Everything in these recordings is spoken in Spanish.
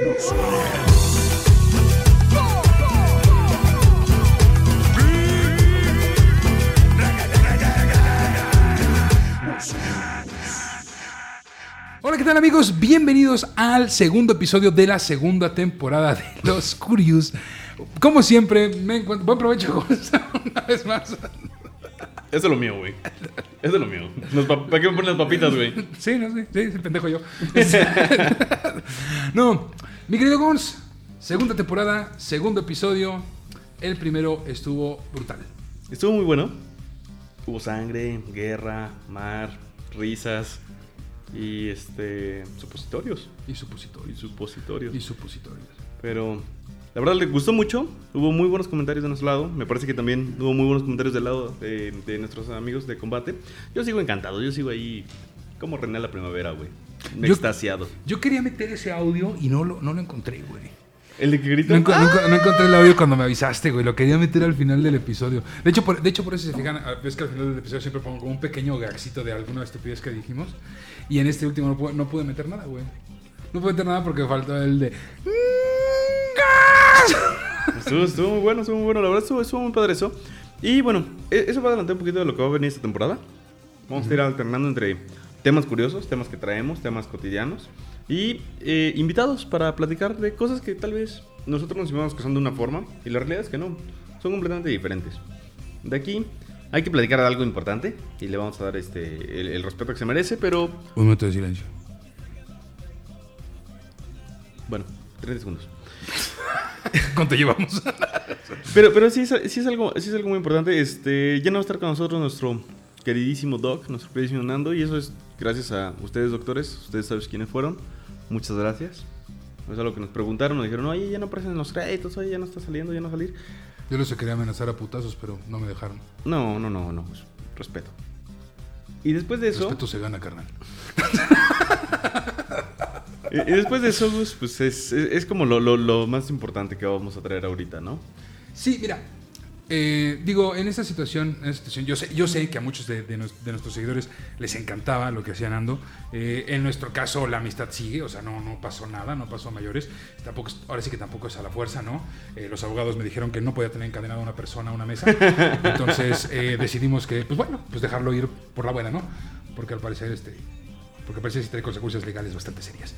Hola, ¿qué tal amigos? Bienvenidos al segundo episodio de la segunda temporada de Los Curious. Como siempre, me encuentro... Buen provecho una vez más. Eso es lo mío, güey. Eso es lo mío. ¿Para qué me ponen las papitas, güey? Sí, no sé, sí, sí, pendejo yo. no, mi querido Gons, segunda temporada, segundo episodio. El primero estuvo brutal. Estuvo muy bueno. Hubo sangre, guerra, mar, risas y este supositorios. Y Y supositorios. supositorios. Y supositorios. Pero la verdad le gustó mucho. Hubo muy buenos comentarios de nuestro lado. Me parece que también hubo muy buenos comentarios del lado de, de nuestros amigos de combate. Yo sigo encantado. Yo sigo ahí como René a la primavera, güey. Yo- Extasiado. Yo quería meter ese audio y no lo, no lo encontré, güey. El de que grita. No, enco- enco- no encontré el audio cuando me avisaste, güey. Lo quería meter al final del episodio. De hecho, por, de hecho, por eso si se fijan, ah, ves que al final del episodio siempre pongo como un pequeño gaxito de alguna estupidez que dijimos. Y en este último no pude, no pude meter nada, güey. No pude meter nada porque faltó el de. Estuvo, estuvo muy bueno, estuvo muy bueno. La verdad estuvo, estuvo muy padre eso. Y bueno, e- eso va a adelantar un poquito de lo que va a venir esta temporada. Vamos a ir alternando entre temas curiosos, temas que traemos, temas cotidianos y eh, invitados para platicar de cosas que tal vez nosotros nos íbamos que son de una forma y la realidad es que no, son completamente diferentes. De aquí hay que platicar de algo importante y le vamos a dar este el, el respeto que se merece, pero Un minuto de silencio. bueno, 30 segundos. ¿Cuánto llevamos? Pero, pero sí, es, sí, es algo, sí es algo muy importante. Este, ya no va a estar con nosotros nuestro queridísimo Doc, nuestro queridísimo Nando. Y eso es gracias a ustedes, doctores. Ustedes saben quiénes fueron. Muchas gracias. Es algo que nos preguntaron. Nos dijeron, oye, ya no aparecen en los créditos. Oye, ya no está saliendo, ya no va a salir. Yo los quería amenazar a putazos, pero no me dejaron. No, no, no, no. pues, respeto. Y después de eso... Respeto se gana, carnal. Y, y después de eso, pues, pues, es, es, es como lo, lo, lo más importante que vamos a traer ahorita, ¿no? Sí, mira. Eh, digo, en esta situación, en esta situación yo, sé, yo sé que a muchos de, de nos- de nuestros seguidores les encantaba lo que hacía Nando. Eh, en nuestro caso, la amistad sigue, o sea, no, no pasó nada, no pasó a mayores. Tampoco, ahora sí que tampoco es a la fuerza, ¿no? Eh, los abogados me dijeron que no podía tener encadenada a una persona a una mesa. Entonces eh, decidimos que, pues bueno, pues dejarlo ir por la buena, ¿no? Porque al parecer, este, porque al parecer sí trae consecuencias legales bastante serias.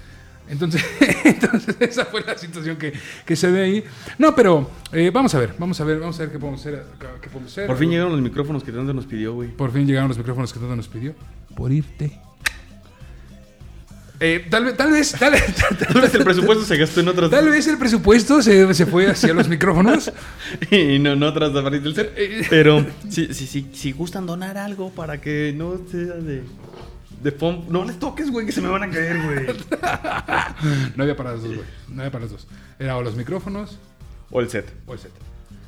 Entonces, entonces esa fue la situación que, que se ve ahí. No, pero eh, vamos a ver, vamos a ver, vamos a ver qué podemos hacer. Qué podemos hacer. Por fin llegaron los micrófonos que tanto nos pidió, güey. Por fin llegaron los micrófonos que tanto nos pidió. Por irte. Eh, tal, vez, tal vez, tal, vez- Tal vez el presupuesto se gastó en otras... tal vez el presupuesto se, se fue hacia los micrófonos. y no, no tras de del ser. Eh, Pero si, si, si, si gustan donar algo para que no sea de. De pom- No les toques, güey, que se me van a caer, güey. No había para los dos, güey. No había para los dos. Era o los micrófonos o el set. o el set.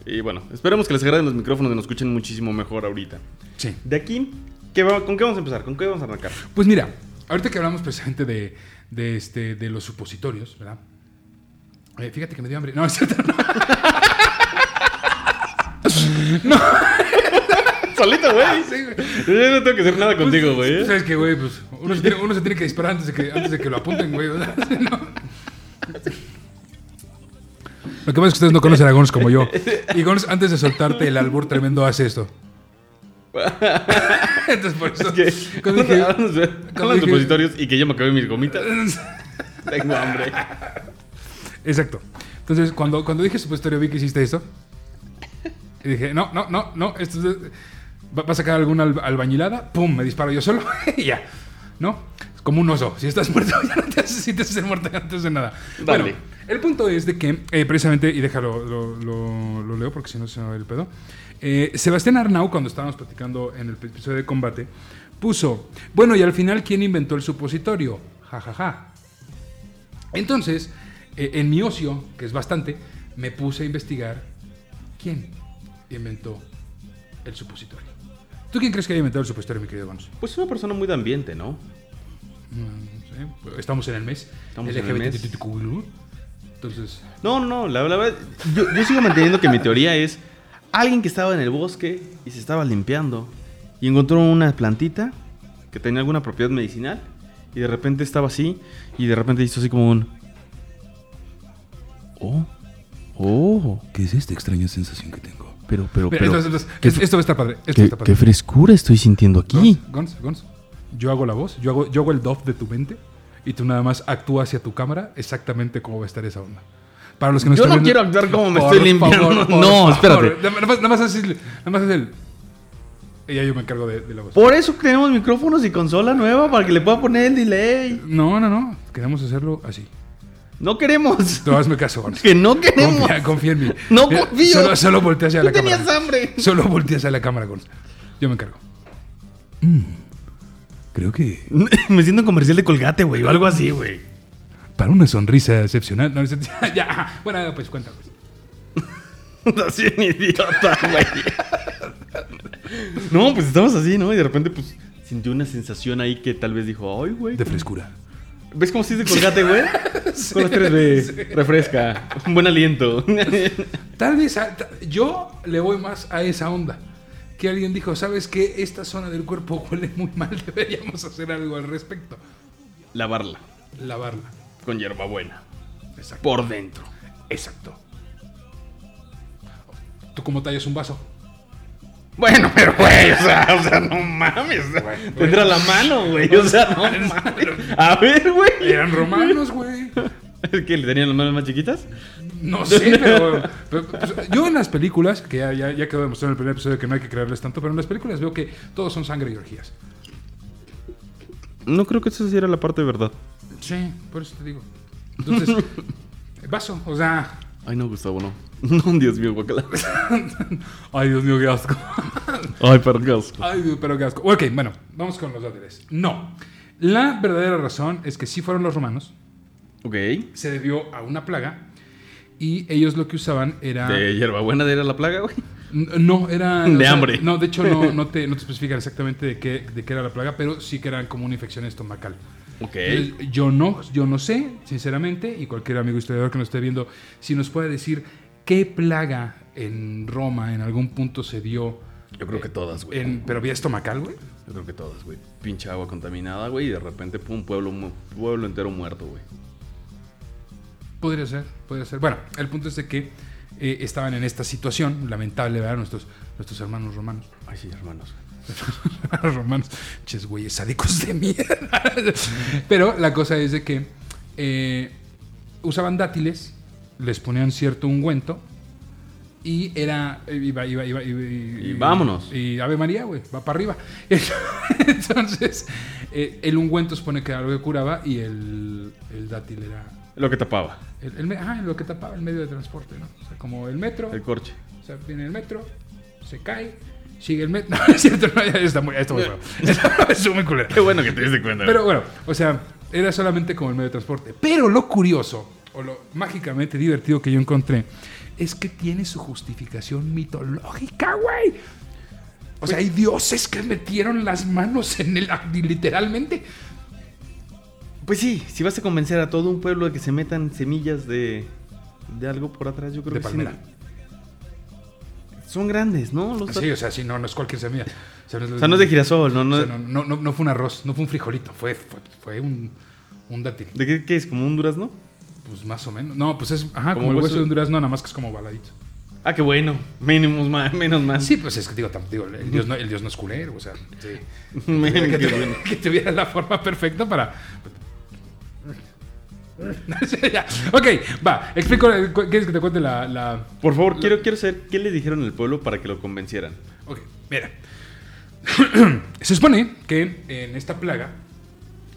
Y bueno, esperemos que les agraden los micrófonos y nos escuchen muchísimo mejor ahorita. Sí. De aquí, ¿qué va- ¿con qué vamos a empezar? ¿Con qué vamos a arrancar? Pues mira, ahorita que hablamos precisamente de, de, este, de los supositorios, ¿verdad? Eh, fíjate que me dio hambre. No, es cierto. Solito, güey. Sí, güey. Yo no tengo que hacer nada contigo, Pues, güey. ¿Sabes qué, güey? Pues uno se, tiene, uno se tiene que disparar antes de que, antes de que lo apunten, güey. Lo que pasa es que ustedes no conocen a Gons como yo. Y Gons, antes de soltarte el albur tremendo, hace esto. Entonces, por eso. Es que. cuando dije- cuando dije- supositorios y que yo me acabé mis gomitas. Tengo hambre. Exacto. Entonces, cuando, cuando dije supositorio, vi que hiciste esto. Y dije, no, no, no, no. Esto es va, a sacar alguna alba- albañilada. Pum, me disparo yo solo. y ya. ¿No? Es como un oso. Si estás muerto, ya no te haces, si te haces el muerto antes de nada. Bueno, el punto es de que, eh, precisamente, y déjalo, lo, lo- lo leo porque si no se me va el pedo. Eh, Sebastián Arnau, cuando estábamos platicando en el episodio de combate, puso, bueno, y al final, ¿quién inventó el supositorio? Ja, ja, ja. Entonces, eh, en mi ocio, que es bastante, me puse a investigar quién inventó el supositorio. ¿Tú quién crees que haya inventado el supositorio, mi querido? Pues es una persona muy de ambiente, ¿no? Mm, no sé, Estamos en el mes. Estamos en el mes. Entonces, No, no, no, la, la verdad, yo, yo sigo manteniendo que mi teoría es alguien que estaba en el bosque y se estaba limpiando y encontró una plantita que tenía alguna propiedad medicinal y de repente estaba así y de repente hizo así como un... Oh. Oh. ¿Qué es esta extraña sensación que tengo? Pero, pero, Mira, pero. entonces, entonces, ¿qué, esto, esto va a estar padre. Esto qué- padre. qué frescura estoy sintiendo aquí. Gons, Gons, Gons, yo hago la voz, yo hago, yo hago el dub de tu mente y tú nada más actúas hacia tu cámara exactamente cómo va a estar esa onda. Para los que no Yo no viendo- quiero actuar como me estoy limpiando. favor, por no, favor. espérate. Nada más, nada más haces, nada más haces el... Y ya yo me encargo de, de la voz. Por eso tenemos micrófonos y consola nueva para que le pueda poner el delay. No, no, no. Queremos hacerlo así. No queremos. Tú hazme caso, Gons. Que no queremos. Confía, confía en mí. No Mira, confío. Solo, solo voltea hacia Tú la cámara. tenías hambre. Solo voltea hacia la cámara, Gons. Yo me encargo. Mm, creo que Me siento en comercial de colgate, güey, o algo así, güey. para una sonrisa excepcional... No, ya, bueno, pues cuéntame. Así en idiota, güey. No, pues estamos así, ¿no? Y de repente, pues, sintió una sensación ahí que tal vez dijo, ay, güey. De frescura. ¿Ves cómo se dice colgate, güey? Con tres B. Refresca. Un buen aliento. Tal vez a- ta- yo le voy más a esa onda. Que alguien dijo, ¿sabes qué? Esta zona del cuerpo huele muy mal, deberíamos hacer algo al respecto. Lavarla Lavarla. con hierbabuena. Exacto. Por dentro. Exacto. ¿Tú cómo tallas un vaso? Bueno, pero, güey, o sea, o sea, no mames. Tendrá la mano, güey. O sea, no mames. A ver, güey. Eran romanos, güey. ¿Es que le tenían las manos más chiquitas? No sé, pero, pero, pues, yo en las películas, que ya, ya, ya quedó demostrado en el primer episodio que no hay que creerles tanto, pero en las películas veo que todos son sangre y orgías. No creo que esa sí era la parte de verdad. Sí, por eso te digo. Entonces, vaso, o sea... Ay, no, Gustavo, no. No, Dios mío, guacala. Ay, Dios mío, qué asco. Ay, pero qué asco. Ay, Dios, pero qué asco. Ok, bueno, vamos con los dátiles. No. La verdadera razón es que sí fueron los romanos, Ok. se debió a una plaga y ellos lo que usaban era... ¿De hierbabuena era la plaga, güey? No, era... De o sea, hambre. No, de hecho no, no, te, no te especifican exactamente de qué, de qué era la plaga, pero sí que era como una infección estomacal. Ok. Entonces, yo, no, yo no sé, sinceramente, y cualquier amigo historiador que nos esté viendo, si nos puede decir qué plaga en Roma en algún punto se dio... Yo creo que todas, güey. en- pero vía estomacal, güey. Yo creo que todas, güey. Pinche agua contaminada, güey, y de repente, pum, pueblo, pueblo entero muerto, güey. Podría ser, podría ser. Bueno, el punto es de que eh, estaban en esta situación, lamentable, ¿verdad? Nuestros, nuestros hermanos romanos. Ay, sí, hermanos. Hermanos romanos, ches güeyes sádicos de mierda. Pero la cosa es de que eh, usaban dátiles, les ponían cierto ungüento y era. Iba, iba, iba, iba- Y vámonos. Y Ave María, güey, va para arriba. Entonces, eh, el ungüento supone que era algo que curaba y el, el dátil era. Lo que tapaba. El, el ah, lo que tapaba el medio de transporte, ¿no? O sea, como el metro. El corche. O sea, viene el metro, se cae, sigue el metro. No, es cierto, no, ya está muy, está muy. Es muy culero. Qué bueno que te diste cuenta. Pero bueno, o sea, era solamente como el medio de transporte. Pero lo curioso, o lo mágicamente divertido que yo encontré, es que tiene su justificación mitológica, güey. O sea, hay dioses que metieron las manos en el... literalmente. Pues sí, si vas a convencer a todo un pueblo de que se metan semillas de, de algo por atrás, yo creo De que sí. palmera. Son grandes, ¿no? Los Sí, o sea, sí, no, no es cualquier semilla. O sea, O sea, no es de girasol, no, no. o sea, no, no, no- no fue un arroz, no fue un frijolito, fue, fue, fue un, un dátil. ¿De qué, qué es? ¿Como un durazno? Pues más o menos. No, pues es ajá, Como el hueso- de un durazno, nada más que es como baladito. Ah, qué bueno. Mínimos más, menos más. Sí, pues es que digo, tam- digo, el, dios no, el dios no es culero, o sea, sí. Men, que, qué tuviera, bueno. que tuviera la forma perfecta para. Ya, Ok, va, explico. cu- ¿Quieres que te cuente la. la... Por favor, quiero, quiero saber qué le dijeron el pueblo para que lo convencieran. Ok, mira. Se supone que en esta plaga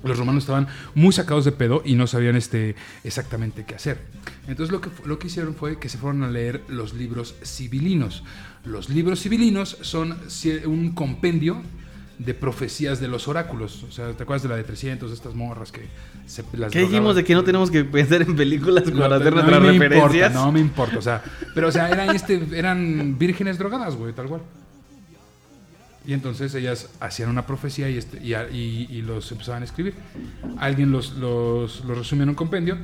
los romanos estaban muy sacados de pedo y no sabían este, exactamente qué hacer. Entonces lo que, lo que hicieron fue que se fueron a leer los libros sibilinos. Los libros sibilinos son un compendio de profecías de los oráculos. O sea, ¿te acuerdas de la de 300, estas morras que se las ¿Qué dijimos de que no tenemos que pensar en películas No, para hacer no nuestras me referencias? Importa, no me importa, o sea, pero o sea, eran, este, eran vírgenes drogadas, güey, tal cual. Y entonces ellas hacían una profecía y, este, y, los empezaban a escribir. Alguien los, los, resumió en un compendio,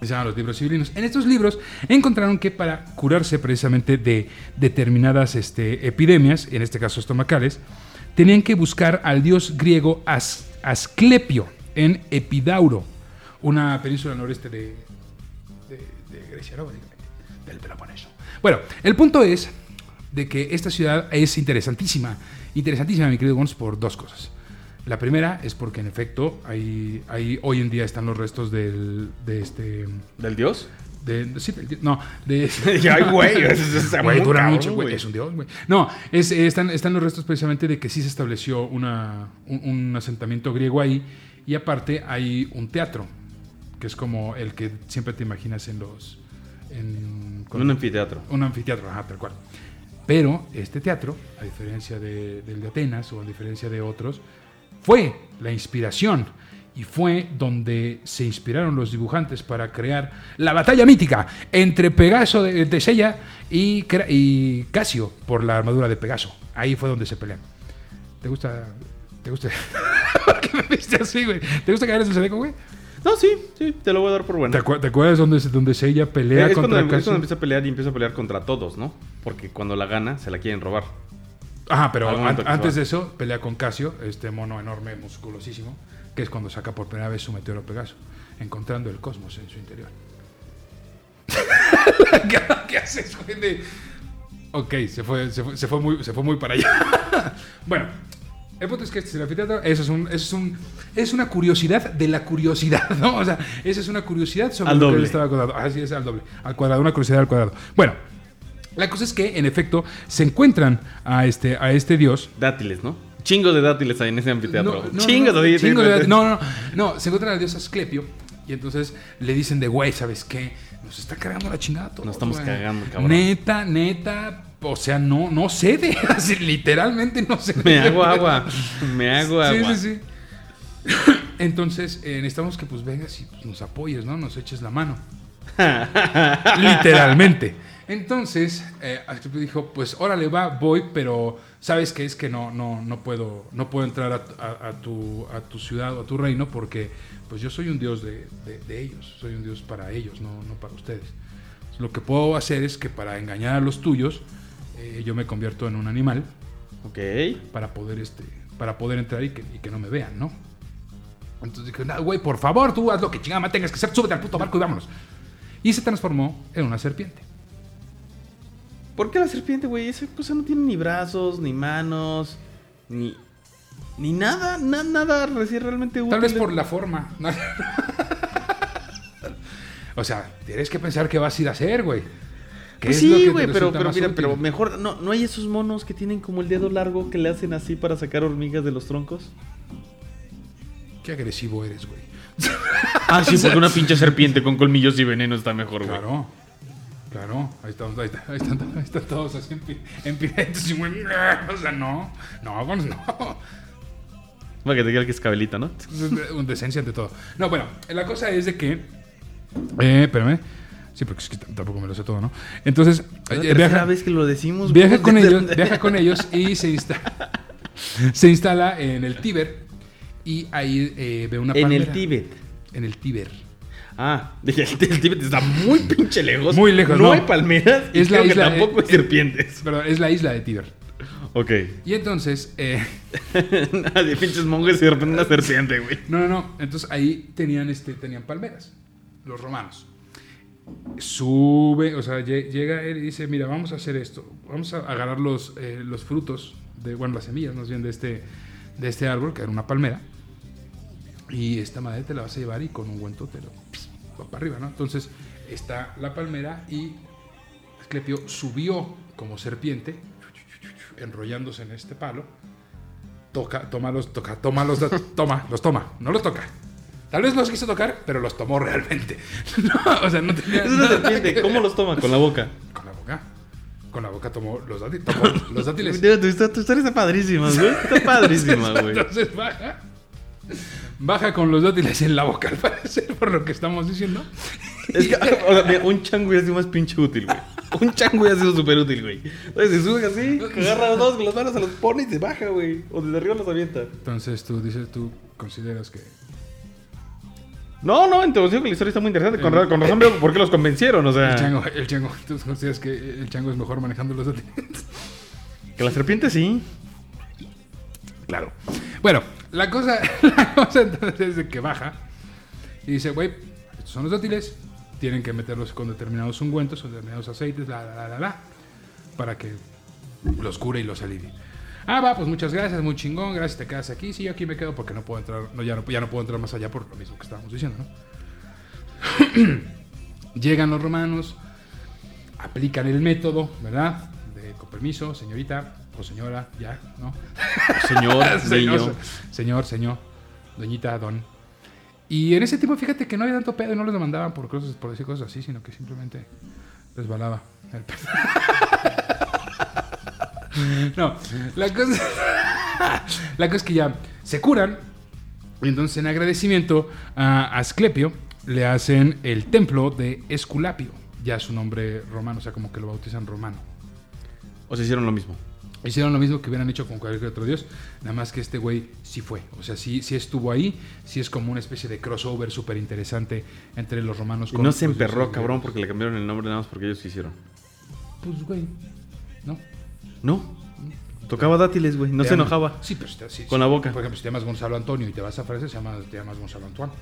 se llaman los libros civilinos. En estos libros encontraron que para curarse precisamente de determinadas este, epidemias, en este caso estomacales, tenían que buscar al dios griego As- Asclepio en Epidauro, una península noreste de Grecia, ¿no? Del Peloponeso. Bueno, el punto es de que esta ciudad es interesantísima. Interesantísima, mi querido Gons, por dos cosas. La primera es porque en efecto ahí, ahí hoy en día están los restos del, de este... ¿Del dios? De, sí, del- no, de... Ay, güey, eso está Güey, dura cabrón, mucho, güey. güey. Es un dios, güey. No, es, eh, están, están los restos precisamente de que sí se estableció una, un, un asentamiento griego ahí. Y aparte hay un teatro, que es como el que siempre te imaginas en los... En, con- Un anfiteatro. un anfiteatro, ajá, tal cual. Pero este teatro, a diferencia de- del de Atenas o a diferencia de otros, fue la inspiración y fue donde se inspiraron los dibujantes para crear la batalla mítica entre Pegaso de, de Sella y, y Casio por la armadura de Pegaso. Ahí fue donde se pelean. ¿Te gusta? ¿Te gusta? ¿Por qué me viste así, güey? ¿Te gusta caer en seco, güey? No, sí, sí, te lo voy a dar por bueno. ¿Te, acu- te acuerdas donde, donde Sella pelea es, cuando, contra es cuando empieza a pelear y empieza a pelear contra todos, ¿no? Porque cuando la gana, se la quieren robar. Ajá, pero an- antes de eso, pelea con Casio, este mono enorme, musculosísimo, que es cuando saca por primera vez su meteoro Pegaso, encontrando el cosmos en su interior. ¿Qué, haces, güey? Ok, se fue, se, fue, se fue muy, se fue muy para allá. bueno, el punto es que este es el anfiteatro, eso es, un, eso es, un, es una curiosidad de la curiosidad, ¿no? O sea, esa es una curiosidad sobre Al lo que doble. estaba cuadrado. Así es, al doble, al cuadrado, una curiosidad al cuadrado. Bueno, la cosa es que, en efecto, se encuentran a este, a este dios Dátiles, ¿no? Chingos de dátiles ahí en ese anfiteatro. no, no, Chingos no, de- sí. no, no, no, se encuentran al dios Asclepio y entonces le dicen de, güey, ¿sabes qué? Nos está cargando la chingada a todos, Nos estamos güey. cagando, cabrón. Neta, neta, o sea, no, no cede, así, literalmente no cede. Me hago agua. Me hago Sí, agua. sí, sí. Entonces, eh, necesitamos que pues vengas y pues, nos apoyes, ¿no? Nos eches la mano. Literalmente. Entonces, eh, dijo, pues órale va, voy, pero sabes que es que no, no, no puedo, no puedo entrar a, a- a tu, a tu ciudad o a tu reino porque pues yo soy un dios de, de- de ellos, soy un dios para ellos, no, no para ustedes. Lo que puedo hacer es que para engañar a los tuyos, eh, yo me convierto en un animal Ok. para poder este para poder entrar y que, y que no me vean, ¿no? Entonces dije, "No, güey, por favor, tú haz lo que chingada tengas que hacer, súbete al puto barco y vámonos. Y se transformó en una serpiente. ¿Por qué la serpiente, güey? Esa cosa no tiene ni brazos, ni manos, ni. Ni nada, na- nada realmente útil. Tal vez por la forma. o sea, tienes que pensar qué vas a ir a hacer, güey. ¿Qué Pues sí, güey, pero, pero mira, útil? pero mejor. No, ¿No hay esos monos que tienen como el dedo largo que le hacen así para sacar hormigas de los troncos? Qué agresivo eres, güey. Ah, sí, porque una pinche serpiente con colmillos y veneno está mejor, güey. Claro. Claro, ahí estamos, ahí, está- ahí están, ahí están todos así en, pi- en piretes y muy... O sea, no, no, bueno, no. Para que te quede que es cabelita, ¿no? Un decencia ante todo. No, bueno, la cosa es de que. Eh, espérame. Sí, porque es que tampoco me lo sé todo, ¿no? Entonces, eh, viaja, vez que lo decimos. viaja con ellos, viaja con ellos y se instala, se instala en el Tíber y ahí eh, ve una En palmera. el Tíbet. En el Tíber. Ah, dije, el, Tíbet está muy pinche lejos. Muy lejos, No, no. hay palmeras. y Es la creo que isla, tampoco hay serpientes. Perdón, es la isla de Tíber. Ok. Y entonces, eh, Nadie, pinches monjes y de repente una serpiente, güey. No, no, no. Entonces ahí tenían, este, tenían palmeras, los romanos. Sube, o sea, lle- llega él y dice, mira, vamos a hacer esto. Vamos a agarrar los, eh, los frutos, de, bueno, las semillas más bien de este, de este árbol, que era una palmera. Y esta madre te la vas a llevar y con un guento te lo va para arriba, ¿no? Entonces está la palmera y Asclepio subió como serpiente, enrollándose en este palo toca, toma los, toca, toma los, toma, los toma, no los toca. Tal vez los quiso tocar, pero los tomó realmente. No, o sea, no tenía Es una serpiente. ¿Cómo los toma? Con la boca. Con la boca. Con la boca tomó los dátiles. Los dátiles. Mira, tu, histo- tu historia está padrísima, güey. Está padrísima, güey. Entonces baja. Baja con los dátiles en la boca, al parecer, por lo que estamos diciendo. Es que, o sea, un chango hubiera sido más pinche útil, güey. Un chango hubiera sido súper útil, güey. Entonces se sube así, agarra dos con las manos, se los pone y se baja, güey. O desde arriba los avienta. Entonces tú dices, tú consideras que. No, no, entonces digo que la historia está muy interesante. Con, con razón veo por qué los convencieron, o sea. El chango, el chango, tú consideras que el chango es mejor manejando los dátiles. Que la serpiente sí. Claro. Bueno, la cosa, la cosa entonces es de que baja y dice, güey, estos son los dátiles, tienen que meterlos con determinados ungüentos o determinados aceites, la, la, la, la, la, para que los cure y los alivie. Ah, va, pues muchas gracias, muy chingón, gracias, te quedas aquí. Sí, yo aquí me quedo porque no puedo entrar, no, ya, no, ya no puedo entrar más allá por lo mismo que estábamos diciendo, ¿no? Llegan los romanos, aplican el método, ¿verdad? De, con permiso, señorita o señora, ya, ¿no? Señor, señor, señor, señor, doñita, don. Y en ese tiempo, fíjate que no había tanto pedo y no les demandaban por, cosas, por decir cosas así, sino que simplemente resbalaba el pedo. No, la cosa, la cosa es que ya se curan y entonces en agradecimiento a Asclepio le hacen el templo de Esculapio, ya su nombre romano, o sea, como que lo bautizan romano. O sea, hicieron lo mismo. Hicieron lo mismo que hubieran hecho con cualquier otro dios, nada más que este güey sí fue, o sea, sí, sí estuvo ahí, sí es como una especie de crossover súper interesante entre los romanos Y no se emperró, cabrón, porque le cambiaron el nombre nada más porque ellos quisieron. Pues, güey, ¿no? No. Tocaba dátiles, güey. No se llamas- enojaba. Sí, pero si Con la boca. Por ejemplo, si te llamas Gonzalo Antonio y te vas a Francia, se llama, te llamas Gonzalo Antoine.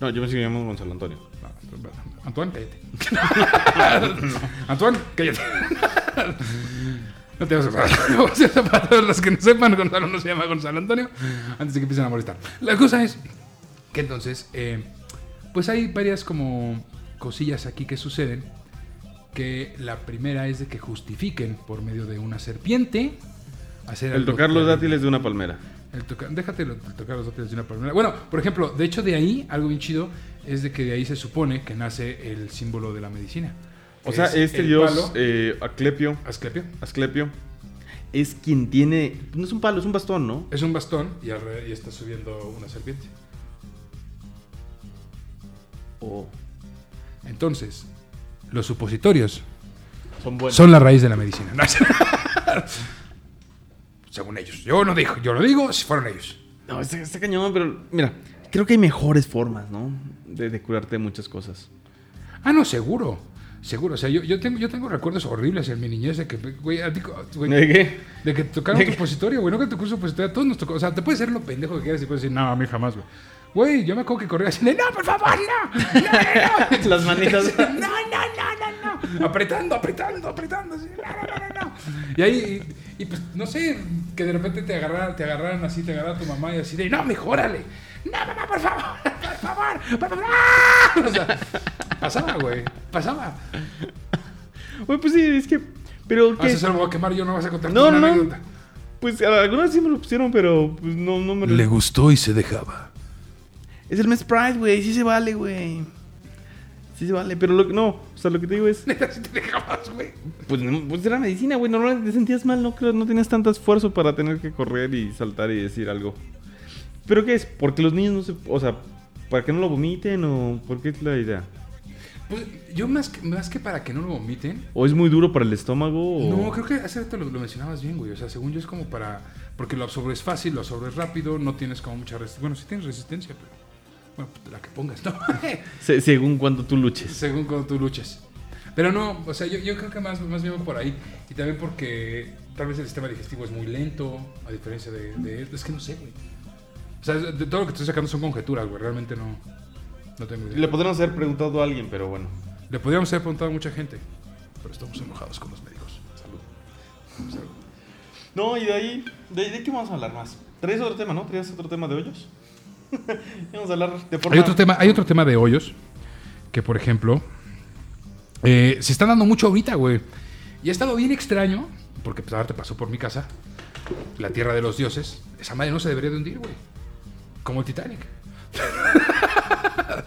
No, yo pensé que llamamos Gonzalo Antonio. No, Antoine, cállate. Antoine, cállate. No te vas a parar. Para todos los que no sepan, Gonzalo no se llama Gonzalo Antonio. Antes de que empiecen a molestar. La cosa es que entonces, eh, pues hay varias como cosillas aquí que suceden. Que la primera es de que justifiquen por medio de una serpiente hacer El tocar los dátiles de una palmera. El toca- déjate lo- el tocar los dátiles de una palmera. Bueno, por ejemplo, de hecho de ahí, algo bien chido, es de que de ahí se supone que nace el símbolo de la medicina. O sea, Es este dios, palo, eh, Aclepio, Asclepio, Asclepio, es quien tiene. No es un palo, es un bastón, ¿no? es un bastón y, alre- y está subiendo una serpiente. O Entonces, los supositorios son buenos. son la raíz de la medicina. No, Según ellos. Yo no digo, yo lo digo si fueron ellos. No, está, está cañón, pero mira, creo que hay mejores formas, ¿no? De, de curarte muchas cosas. Ah, no, seguro. Seguro. O sea, yo, yo, tengo, yo tengo recuerdos horribles en mi niñez de que, güey, a ti, güey, ¿De qué? De que tocaron tu supositorio, güey. No que te tocó un supositorio. A todos nos tocó. O sea, te puedes ser lo pendejo que quieras y puedes decir, no, a mí jamás, güey. Güey, yo me acuerdo que corría así de, no, por favor, no. No, no, no. Las manitas. No, no, no, no, no. Apretando, apretando, apretando. Así, no, no, no, no. Y ahí, y, y, pues, no sé, que de repente te agarraran, te agarraran así, te agarrara tu mamá y así de, no, mejórale. No, mamá, por favor, por favor, por favor. ¡Ah! O sea, pasaba, güey. Pasaba. Güey, pues sí, es que. Pero Ah, que. eso se lo voy a quemar yo, no vas a contar No, una no. anécdota. Pues a- algunas sí me lo pusieron, pero pues no, no me lo. gustó y se dejaba. Es el mes Pride, güey. Sí se vale, güey. Sí se vale, pero lo que no. O sea, lo que te digo es. Neta, si te dejabas, güey. Pues, pues era medicina, güey. Normalmente te sentías mal, no creo, no tenías tanto esfuerzo para tener que correr y saltar y decir algo. ¿Pero qué es? Porque los niños no se. O sea, ¿para que no lo vomiten o por qué es la idea? Pues yo más que, más que para que no lo vomiten. ¿O es muy duro para el estómago? O... No, creo que hace rato lo, lo mencionabas bien, güey. O sea, según yo es como para... Porque lo absorbes fácil, lo absorbes rápido, no tienes como mucha resistencia. Bueno, sí tienes resistencia, pero... Bueno, pues, la que pongas, ¿no? Se- según cuando tú luches. según cuando tú luches. Pero no, o sea, yo, yo creo que más, más bien por ahí. Y también porque tal vez el sistema digestivo es muy lento, a diferencia de... de- es que no sé, güey. O sea, de todo lo que estoy sacando son conjeturas, güey. Realmente no, no tengo idea. Le podríamos haber preguntado a alguien, pero bueno. Le podríamos haber preguntado a mucha gente, pero estamos enojados con los médicos. Salud. Salud. No, y de ahí. ¿De, de qué vamos a hablar más? ¿Traes otro tema, no? ¿Traes otro tema de hoyos? vamos a hablar de forma. Hay otro tema, hay otro tema de hoyos que, por ejemplo, eh, se están dando mucho ahorita, güey. Y ha estado bien extraño, porque pues ahora te pasó por mi casa, la tierra de los dioses. Esa madre no se debería de hundir, güey. Como el Titanic.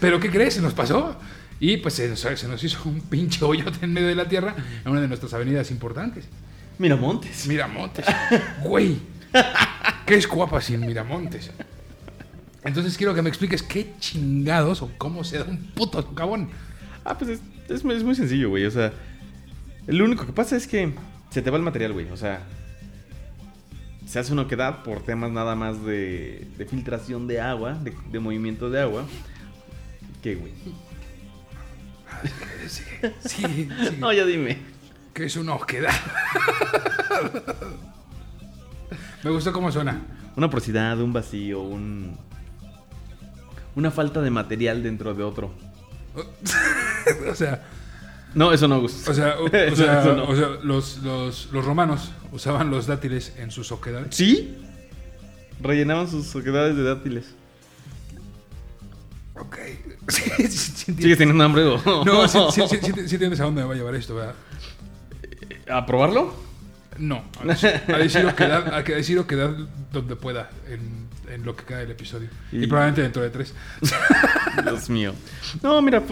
Pero ¿qué crees? Se nos pasó. Y pues se nos, se nos hizo un pinche hoyote en medio de la tierra en una de nuestras avenidas importantes. Miramontes. Miramontes. Güey. ¿Qué es Cuapa sin Miramontes? Entonces quiero que me expliques qué chingados o cómo se da un puto socavón. Ah, pues es, es muy- es muy sencillo, güey. O sea, lo único que pasa es que se te va el material, güey. O sea, se hace una oquedad por temas nada más de, de filtración de agua, de, de movimiento de agua. ¿Qué, güey? Sí, sí, sí. No, ya dime. Que es una oquedad. Me gustó cómo suena. Una porosidad, un vacío, un. Una falta de material dentro de otro. o sea, No, eso no gusta. o sea, o, o Eso- sea, eso no. o sea, los, los, los romanos usaban los dátiles en sus oquedades. ¿Sí? Rellenaban sus oquedades de dátiles. Ok. Sí, sí, sí. ¿Sigues teniendo hambre o...? No, sí, sí, sí, sí, sí entiendes a dónde me va a llevar esto, ¿verdad? ¿A probarlo? No, a decir, a decir oquedad, a que decir oquedad donde pueda en, en lo que queda del episodio. Y, Y- probablemente dentro de tres. Dios mío. No, mira,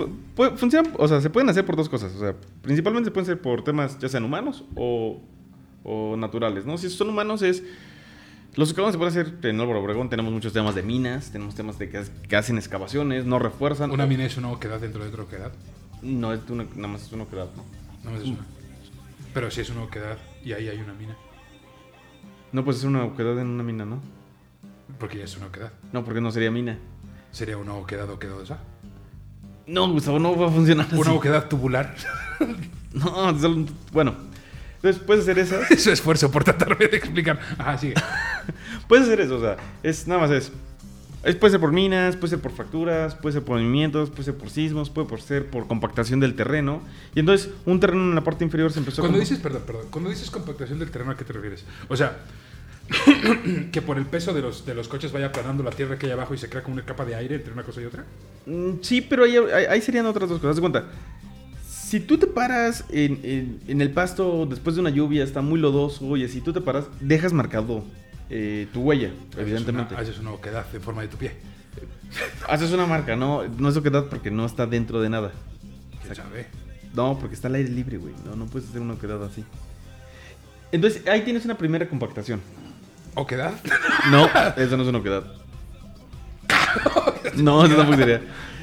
funciona, o sea, se pueden hacer por dos cosas. O sea, principalmente se pueden hacer por temas ya sean humanos o, o naturales, ¿no? Si son humanos es... Los excavados se pueden hacer en Álvaro Obregón, tenemos muchos temas de minas, tenemos temas de que, que hacen excavaciones, no refuerzan. Una mina es una oquedad dentro de otra oquedad. No, es una, nada más es una oquedad, ¿no? No es una. Pero sí es una oquedad y ahí hay una mina. No, pues es una oquedad en una mina, ¿no? Porque ya es una oquedad. No, porque no sería mina. Sería una oquedad oquedosa. No, Gustavo, no va a funcionar así. Una oquedad tubular. No, solo- bueno. Entonces puedes hacer esas. Eso esfuerzo por tratarme de explicar. Ajá, sigue. Puedes hacer eso, o sea, es nada más es. es- puede ser por minas, puede ser por fracturas, puede ser por movimientos, puede ser por sismos, puede ser por compactación del terreno. Y entonces un terreno en la parte inferior se empezó Cuando a... dices, perdón, perdón, cuando dices compactación del terreno, ¿a qué te refieres? O sea, que por el peso de los, de los coches vaya aplanando la tierra que hay abajo y se crea como una capa de aire entre una cosa y otra. Mm, Sí, pero ahí, ahí- serían otras dos cosas. De cuenta. Si tú te paras en, en- en el pasto después de una lluvia, está muy lodoso y así tú te paras, dejas marcado eh, tu huella, evidentemente. Haces una, haces una oquedad en forma de tu pie. Haces una marca, no, no es oquedad porque no está dentro de nada. No, porque está al aire libre, güey. No, no puedes hacer una oquedad así. Entonces, ahí tienes una primera compactación. ¿Oquedad? No, eso no es una oquedad. No, eso tampoco sería.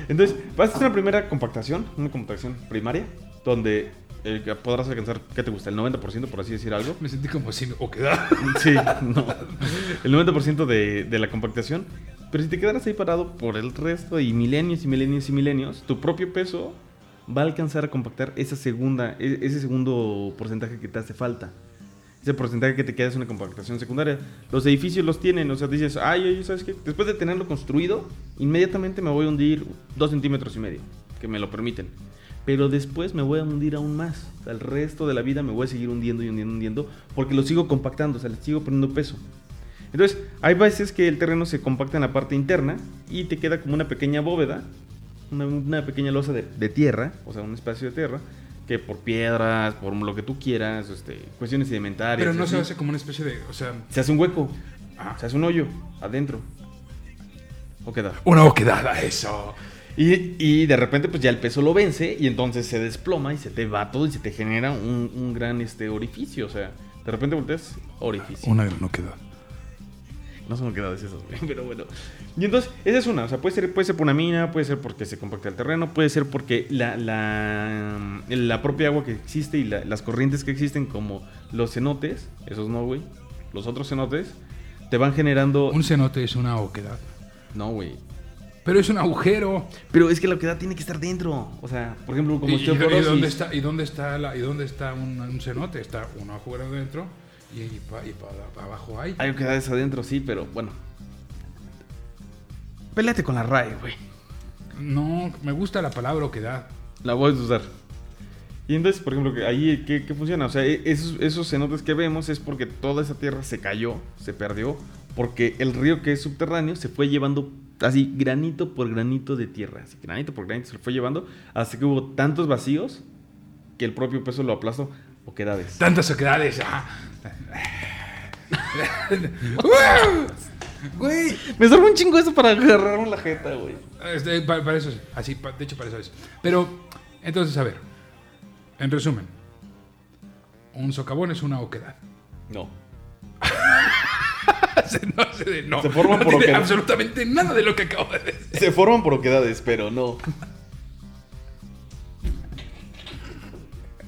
Entonces, vas a hacer una primera compactación, una compactación primaria, donde eh, podrás alcanzar, ¿qué te gusta? El 90%, por así decir algo. Me sentí como si oquedad. Sí, no. El 90% de, de la compactación. Pero si te quedaras ahí parado por el resto y milenios y milenios y milenios, tu propio peso va a alcanzar a compactar esa segunda, e- ese segundo porcentaje que te hace falta. Ese porcentaje que te queda es una compactación secundaria. Los edificios los tienen, o sea, dices, ay, oye, ¿sabes qué? Después de tenerlo construido, inmediatamente me voy a hundir dos centímetros y medio, que me lo permiten. Pero después me voy a hundir aún más. O sea, el resto de la vida me voy a seguir hundiendo y hundiendo, hundiendo, porque lo sigo compactando, o sea, le sigo poniendo peso. Entonces, hay veces que el terreno se compacta en la parte interna y te queda como una pequeña bóveda, una, una pequeña losa de, de tierra, o sea, un espacio de tierra, que por piedras, por lo que tú quieras, este, cuestiones sedimentarias. Pero no se hace como una especie de. O sea. se hace un hueco, ah, se hace un hoyo adentro. ¿O queda? Una oquedad a eso. Y, y de repente pues ya el peso lo vence y entonces se desploma y se te va todo y se te genera un, un gran este, orificio. O sea, de repente volteas orificio. Una gran oquedad. No son quedadas esas, pero bueno. Y entonces, esa es una. O sea, puede ser, puede ser por una mina, puede ser porque se compacta el terreno, puede ser porque la, la, la propia agua que existe y la- las corrientes que existen, como los cenotes, esos no, güey. Los otros cenotes, te van generando. Un cenote es una oquedad. No, güey. Pero es un agujero. Pero es que la oquedad tiene que estar dentro. O sea, por ejemplo, como ¿Y, y- dónde está, y dónde está, la, y dónde está un, un cenote? Está un agujero dentro y, y, pa- para abajo hay. Hay oquedades adentro, sí, pero bueno. Pélate con la RAE, güey. No, me gusta la palabra oquedad. La voy a usar. Y entonces, por ejemplo, que ahí, ¿qué, qué funciona? O sea, e- esos, esos cenotes que vemos es porque toda esa tierra se cayó, se perdió, porque el río que es subterráneo se fue llevando así granito por granito de tierra. Así, granito por granito se lo fue llevando hasta que hubo tantos vacíos que el propio peso lo aplastó. Oquedades. Tantas oquedades. ah. Güey. Me sorprende un chingo eso para agarrarme la jeta, güey. Este, pa- para, eso es. Así, de hecho, para eso es. Pero, entonces, a ver. En resumen. Un socavón es una oquedad. No. de- no, Se forman no por tiene oquedad. absolutamente nada de lo que acabo de decir. Se forman por oquedades, pero no.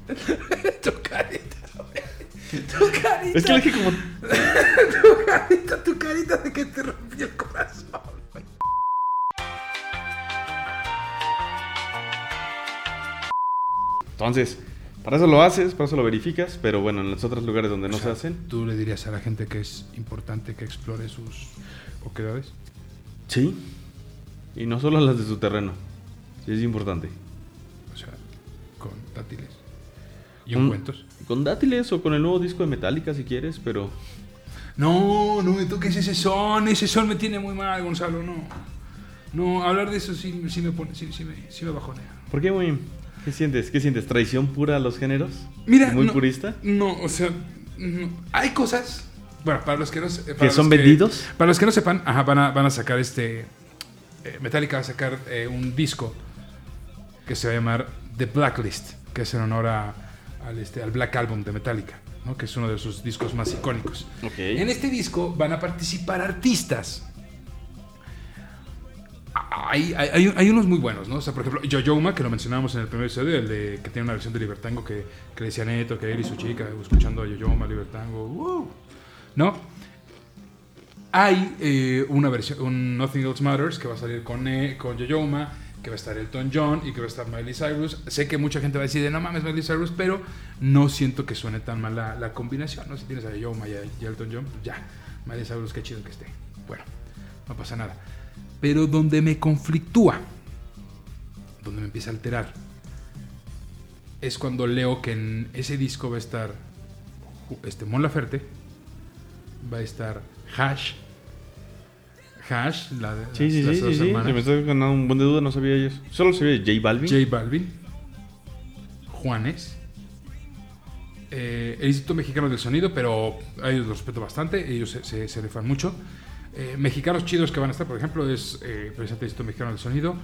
Güey. Tu carita. Es que le dije como. Tu carita, tu carita de que te rompió el corazón. Entonces, para eso lo haces, para eso lo verificas, pero bueno, en los otros lugares donde no O sea, se hacen. ¿Tú le dirías a la gente que es importante que explore sus oquedades? Sí. Y no solo las de su terreno. Sí, es importante. con dátiles y ungüentos. Con dátiles o con el nuevo disco de Metallica si quieres, pero... No, no me toques ese son, ese son me tiene muy mal, Gonzalo, no. No, hablar de eso sí, sí me pone, sí, sí me, sí me bajonea. ¿Por qué, güey? ¿Qué sientes? ¿Qué sientes? ¿Traición pura a los géneros? Mira, ¿Muy no, purista? No, o sea, no. hay cosas. Bueno, para los que no para ¿Que son vendidos? Para los que no sepan, ajá, van, a, van a sacar este. eh, Metallica va a sacar eh, un disco que se va a llamar The Blacklist, que es en honor a- al, este, al Black Album de Metallica, ¿no? que es uno de sus discos más icónicos. Ok. En este disco van a participar artistas. Hay, hay, hay- unos muy buenos, ¿no? O sea, por ejemplo, Yoyoma, que lo mencionábamos en el primer episodio, el de que tiene una versión de Libertango que, que decía Neto, que él y su chica, escuchando a Yoyoma, Libertango, ¡wow! ¿no? Hay eh, una versión, un Nothing Else Matters, que va a salir con, eh, con Yoyoma, que va a estar Elton John y que va a estar Miley Cyrus. Sé que mucha gente va a decir, de, no mames, Miley Cyrus, pero no siento que suene tan mal la, combinación, ¿no? Si tienes a Yoyoma y Elton John, pues ya, Miley Cyrus, qué chido que esté. Bueno, no pasa nada. Pero donde me conflictúa, donde me empieza a alterar, es cuando leo que en ese disco va a estar este, Mon Laferte, va a estar Hash, Hash, la de Sí, sí, las sí, dos sí, sí. hermanas, Se me está ganando un buen de duda, no sabía ellos. Solo sabía J Balvin. J Balvin, Juanes, eh, el Instituto Mexicano del Sonido, pero a ellos los respeto bastante, ellos se, se, se rifan mucho. Eh, mexicanos chidos que van a estar, por ejemplo, es eh, precisamente el Instituto Mexicano del Sonido.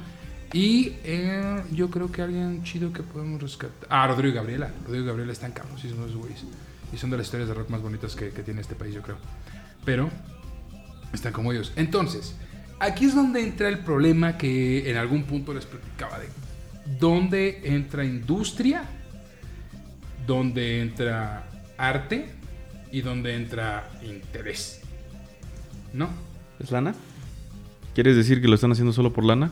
Y eh, yo creo que alguien chido que podemos rescatar. Ah, Rodrigo y Gabriela. Rodrigo y Gabriela están cabronísimos esos güeyes. Y son de las historias de rock más bonitas que, que tiene este país, yo creo. Pero están como ellos. Entonces, aquí es donde entra el problema que en algún punto les platicaba de dónde entra industria, dónde entra arte y dónde entra interés. ¿No? ¿Es lana? ¿Quieres decir que lo están haciendo solo por lana?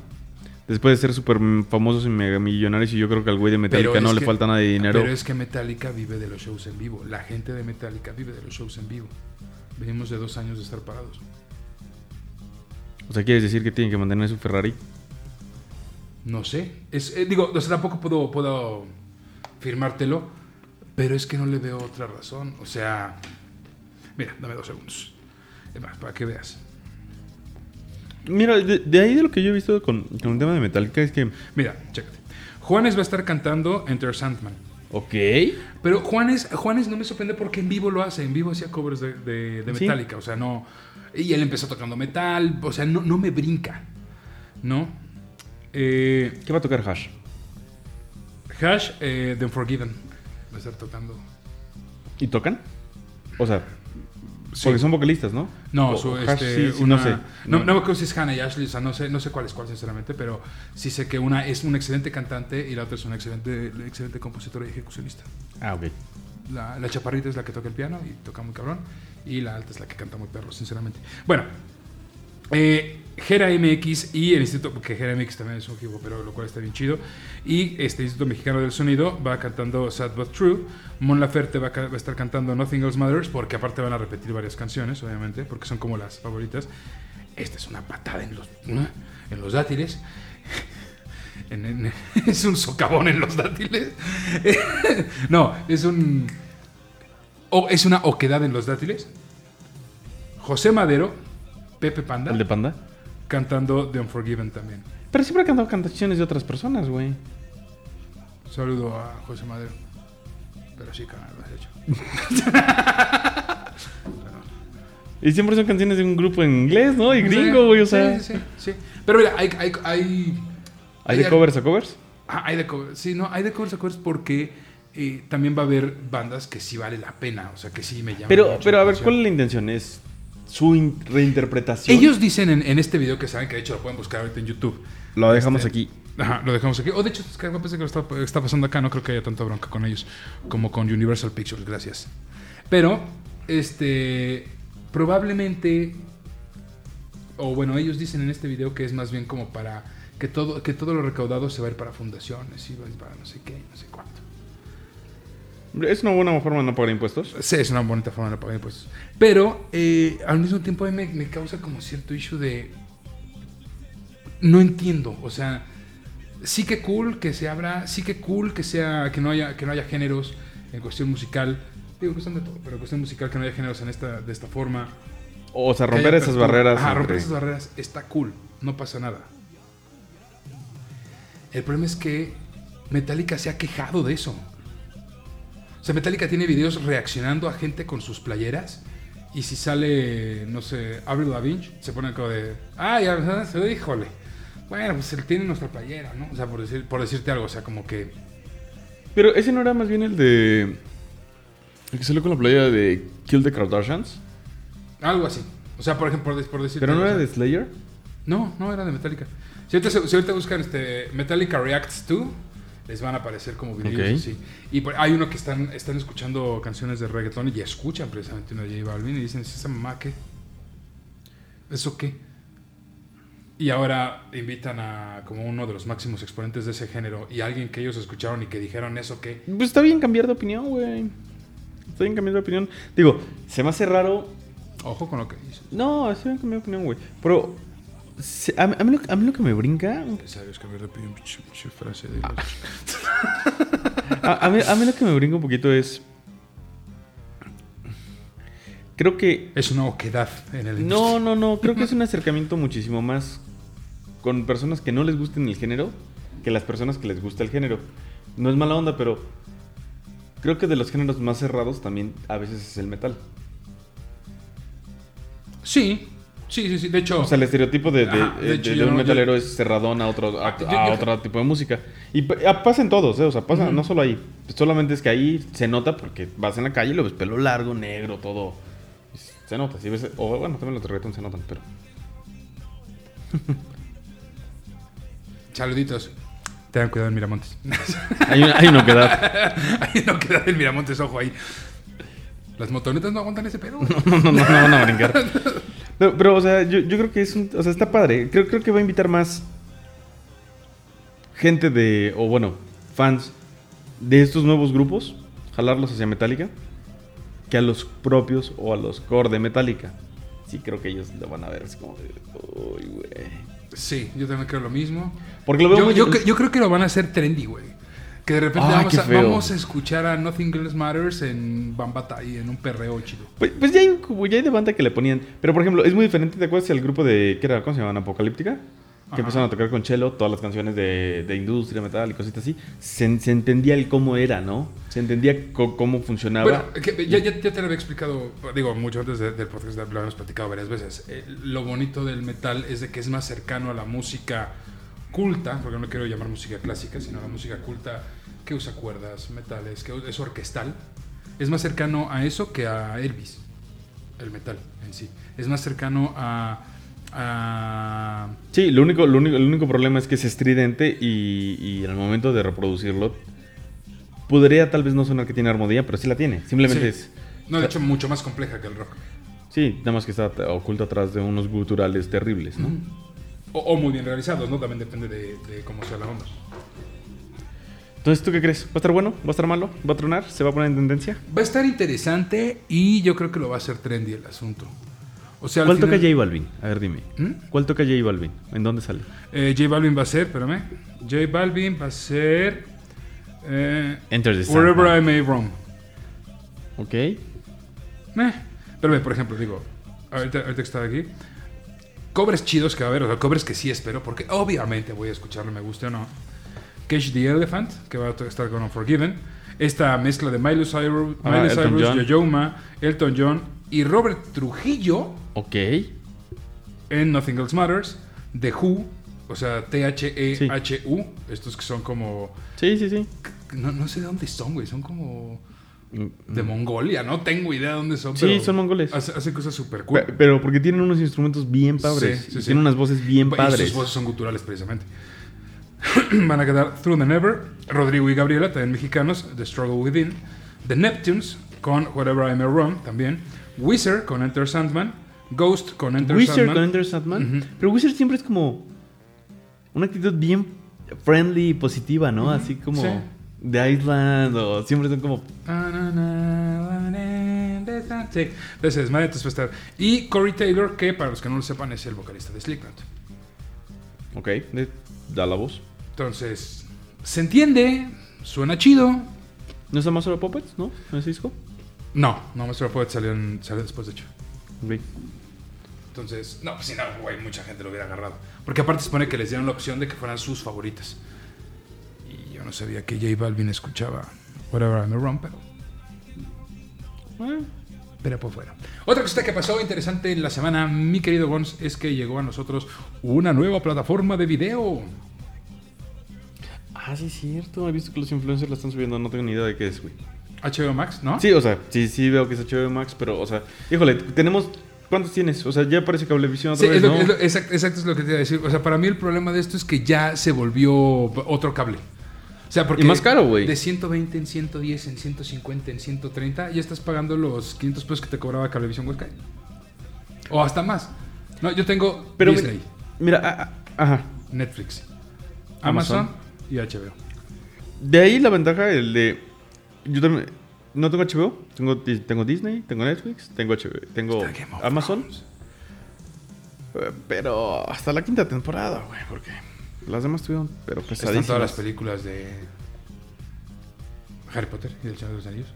Después de ser súper famosos y mega millonarios y yo creo que al güey de Metallica no le falta nada de dinero. Pero es que Metallica vive de los shows en vivo. La gente de Metallica vive de los shows en vivo. Venimos de dos años de estar parados. O sea, ¿quieres decir que tienen que mantener su Ferrari? No sé. Es, eh, digo, o sea, tampoco puedo, puedo firmártelo, pero es que no le veo otra razón. O sea, mira, dame dos segundos. Es más, para que veas. Mira, de, de ahí de lo que yo he visto con, con el tema de Metallica es que... Mira, chécate. Juanes va a estar cantando Enter Sandman. Ok. Pero Juanes, Juanes no me sorprende porque en vivo lo hace. En vivo hacía covers de, de, de Sí. Metallica. O sea, no. Y él empezó tocando metal. O sea, no, no me brinca. ¿No? Eh, ¿Qué va a tocar Hash? Hash, eh, The Unforgiven. Va a estar tocando. ¿Y tocan? O sea, Sí. porque son vocalistas, ¿no? No, O- su, este, sí, sí, una- no sé. No, no me acuerdo si es Hannah y Ashley, o sea, no sé, no sé cuál es cuál, sinceramente, pero sí sé que una es una excelente cantante y la otra es una excelente, excelente compositora y ejecucionista. Ah, ok. La, la chaparrita es la que toca el piano y toca muy cabrón. Y la alta es la que canta muy perro, sinceramente. Bueno, eh, Gera MX y el Instituto, porque Gera MX también es un equipo, pero lo cual está bien chido. Y este Instituto Mexicano del Sonido va cantando Sad But True. Mon Laferte va, a estar cantando Nothing Else Matters, porque aparte van a repetir varias canciones, obviamente, porque son como las favoritas. Esta es una patada en los, en los dátiles. Es un socavón en los dátiles. no, es un. o- es una oquedad en los dátiles. José Madero, Pepe Panda, ¿El de Panda? Cantando The Unforgiven también. Pero siempre ha cantado canciones de otras personas, güey. Saludo a José Madero. Pero sí, canal, lo has hecho. Y siempre son canciones de un grupo en inglés, ¿no? Y gringo, güey, o sea... Sí, sí, sí. Pero mira, hay. Hay, hay, ¿Hay de covers a covers? Ah, hay de covers. Sí, no, hay de covers a covers porque eh, también va a haber bandas que sí vale la pena. O sea, que sí me llaman. Pero, mucho pero a ver. ¿cuál es la intención? ¿Es su in- reinterpretación? Ellos dicen en, en este video que saben que de hecho lo pueden buscar ahorita en YouTube. Lo dejamos Este, aquí. Ajá, lo dejamos aquí. O de hecho, es que me parece que lo está, está pasando acá. No creo que haya tanta bronca con ellos como con Universal Pictures. Gracias. Pero, este. Probablemente. O bueno, ellos dicen en este video que es más bien como para. Que todo, que todo lo recaudado se va a ir para fundaciones y va a ir para no sé qué, no sé cuánto. ¿Es una buena forma de no pagar impuestos? Sí, es una bonita forma de pagar impuestos. Pero eh, al mismo tiempo a mí me, me causa como cierto issue de... No entiendo, o sea, sí que cool que se abra, sí que cool que sea, que no haya, que no haya géneros en cuestión musical. Digo, cuestión de todo, pero en cuestión musical que no haya géneros en esta, de esta forma. O sea, romper esas barreras. Ajá, entre- romper esas barreras está cool, no pasa nada. El problema es que Metallica se ha quejado de eso. O sea, Metallica tiene videos reaccionando a gente con sus playeras. Y si sale, no sé, Avril Lavigne, se pone como de. ¡Ay, híjole! Bueno, pues él tiene nuestra playera, ¿no? O sea, por, decir, por decirte algo, o sea, como que. Pero ese no era más bien el de. El que salió con la playa de Kill the Kardashians. Algo así. O sea, por ejemplo, por, por decirte. Pero no era o de Slayer. No, no era de Metallica. Si ahorita, si ahorita buscan este, Metallica Reacts 2, les van a aparecer como videos Ok. así. Y por- hay uno que están, están escuchando canciones de reggaetón y escuchan precisamente una de J Balvin y dicen, ¿es esa mamá qué? ¿Eso qué? Y ahora invitan a como uno de los máximos exponentes de ese género y alguien que ellos escucharon y que dijeron eso qué. Pues está bien cambiar de opinión, güey. Está bien cambiar de opinión. Digo, se me hace raro. Ojo con lo que dices. No, está bien cambiar de opinión, güey. Pero. A, mí- a mí lo, a mí lo que me brinca. Sabes cambiar de opinión, pinche- frase de... A, a mí, a mí lo que me brinca un poquito es. Creo que Es una oquedad en el No, no, no. Creo que es un acercamiento muchísimo más con personas que no les gusten el género que las personas que les gusta el género. No es mala onda, pero creo que de los géneros más cerrados también a veces es el metal. Sí, sí, sí, sí. De hecho, O sea, el estereotipo de, de- Ajá, de de- hecho, de yo un no- metalero es cerradón a otro, a, Ah, yo- a yo- otro tipo de música. Y ah, pasa en todos, ¿eh? O sea, pasa no solo ahí. Solamente es que ahí se nota porque vas en la calle y lo ves pelo largo, negro, todo. Se nota. Si ves, o bueno, también los de reggaetón se notan, pero. saluditos. Tengan cuidado en Miramontes. Hay, un- hay una. Hay una oquedad en Miramontes, ojo ahí. Las motonetas no aguantan ese pedo. güey. No, no, no, no van a brincar. No, pero, o sea, yo, yo creo que es un. O sea, está padre. Creo, creo que va a invitar más gente de. O bueno, fans de estos nuevos grupos. Jalarlos hacia Metallica. Que a los propios o a los core de Metallica. Sí, creo que ellos lo van a ver. Es como. Uy, güey. Sí, yo también creo lo mismo. Porque lo veo Yo, muy- yo yo creo que lo van a hacer trendy, güey. Que de repente Ay, vamos, a, vamos a escuchar a Nothing Else Matters en Bambata y en un perreo chido. Pues, pues ya, hay, ya hay de banda que le ponían. Pero por ejemplo, es muy diferente. ¿Te acuerdas el grupo de. ¿Qué era? ¿Cómo se llamaban? Apocalíptica. Que Ajá. empezaron a tocar con Chelo todas las canciones de, de industria, metal y cositas así. Se, se entendía el cómo era, ¿no? Se entendía cómo funcionaba. Bueno, que ya, ya, ya te lo había explicado, digo, mucho antes de- del podcast, lo habíamos platicado varias veces. Eh, lo bonito del metal es de que es más cercano a la música culta, porque no quiero llamar música clásica, sino la música culta que usa cuerdas, metales, que es orquestal. Es más cercano a eso que a Elvis, el metal en sí. Es más cercano a... a Sí, lo único, lo único, el único problema es que es estridente y, y en el momento de reproducirlo podría tal vez no sonar que tiene armonía, pero sí la tiene. Simplemente Sí. es... no, de hecho, mucho más compleja que el rock. Sí, nada más que está oculto atrás de unos guturales terribles, ¿no? O, o muy bien realizados, ¿no? También depende de, de cómo sea la onda. Entonces, ¿tú qué crees? ¿Va a estar bueno? ¿Va a estar malo? ¿Va a tronar? ¿Se va a poner en tendencia? Va a estar interesante y yo creo que lo va a hacer trendy el asunto. O sea, ¿Cuál final- toca J Balvin? A ver, dime. ¿Mm? ¿Cuál toca J Balvin? ¿En dónde sale? Eh, J Balvin va a ser, espérame. J Balvin va a ser. eh, Enter the Wherever. I May Roam. Ok. Eh, pero ve, por ejemplo, digo, ahorita, ahorita que estaba aquí. Covers chidos que va a haber, o sea, covers que sí espero, porque obviamente voy a escucharlo, me guste o no. Cage the Elephant, que va a estar con Unforgiven. Esta mezcla de Miley Cyrus, Ah, Miley Elton Cyrus, John. Elton John y Robert Trujillo Ok. en Nothing Else Matters. The Who, o sea, T-H-E-H-U. Estos que son como. Sí, sí, sí. No, no sé de dónde son, güey. Son como. Mm, De Mongolia, no tengo idea de dónde son. Sí, pero son mongoles. Hace- Hacen cosas súper cool. Pe- Pero porque tienen unos instrumentos bien padres. Sí, sí, y sí. Tienen unas voces bien Y padres. sus voces son guturales, precisamente. Van a quedar Through the Never, Rodrigo y Gabriela, también mexicanos, The Struggle Within, The Neptunes con Whatever I May Run, también, Wizard con Enter Sandman, Ghost con Enter Wizard Sandman. con Enter Sandman. Pero Wizard siempre es como una actitud bien friendly y positiva, ¿no? Así como Sí. de Island o siempre son como... Sí, entonces es entonces estar. Y Corey Taylor, que para los que no lo sepan es el vocalista de Slipknot. Ok, da la voz. Entonces, se entiende, suena chido. ¿No está Master of Puppets, no? ¿En ese disco? No, no, Master of Puppets salió, en- salió después, de hecho. Ok. Entonces, no, pues si no, güey, mucha gente lo hubiera agarrado. Porque aparte se supone que les dieron la opción de que fueran sus favoritas. Y yo no sabía que J Balvin escuchaba Whatever I'm Wrong, pero, Eh, pero pues fuera. Otra cosita que pasó interesante en la semana, mi querido Gons, es que llegó a nosotros una nueva plataforma de video. Ah, sí, es cierto. He visto que los influencers la están subiendo. No tengo ni idea de qué es, güey. HBO Max, ¿no? Sí, o sea, sí, sí veo que es HBO Max, pero, o sea, híjole, tenemos. ¿Cuántos tienes? O sea, ya parece cablevisión otra Sí, vez, es lo- ¿no? es lo- exacto, exacto es lo que te iba a decir. O sea, para mí el problema de esto es que ya se volvió otro cable. O sea, porque Y más caro, güey. De 120 en 110, en 150, en 130, ya estás pagando los 500 pesos que te cobraba Cablevisión Huesca. O hasta más. No, yo tengo Pero mi- Disney, Mira, ajá. Netflix, Amazon, Amazon. Y HBO. De ahí la ventaja, el de. Yo también. No tengo HBO, tengo, tengo Disney, tengo Netflix, tengo HBO, tengo Amazon. Eh, Pero hasta la quinta temporada, güey, porque las demás tuvieron, pero Están pesadísimas. todas las películas de Harry Potter y del Señor de los Anillos.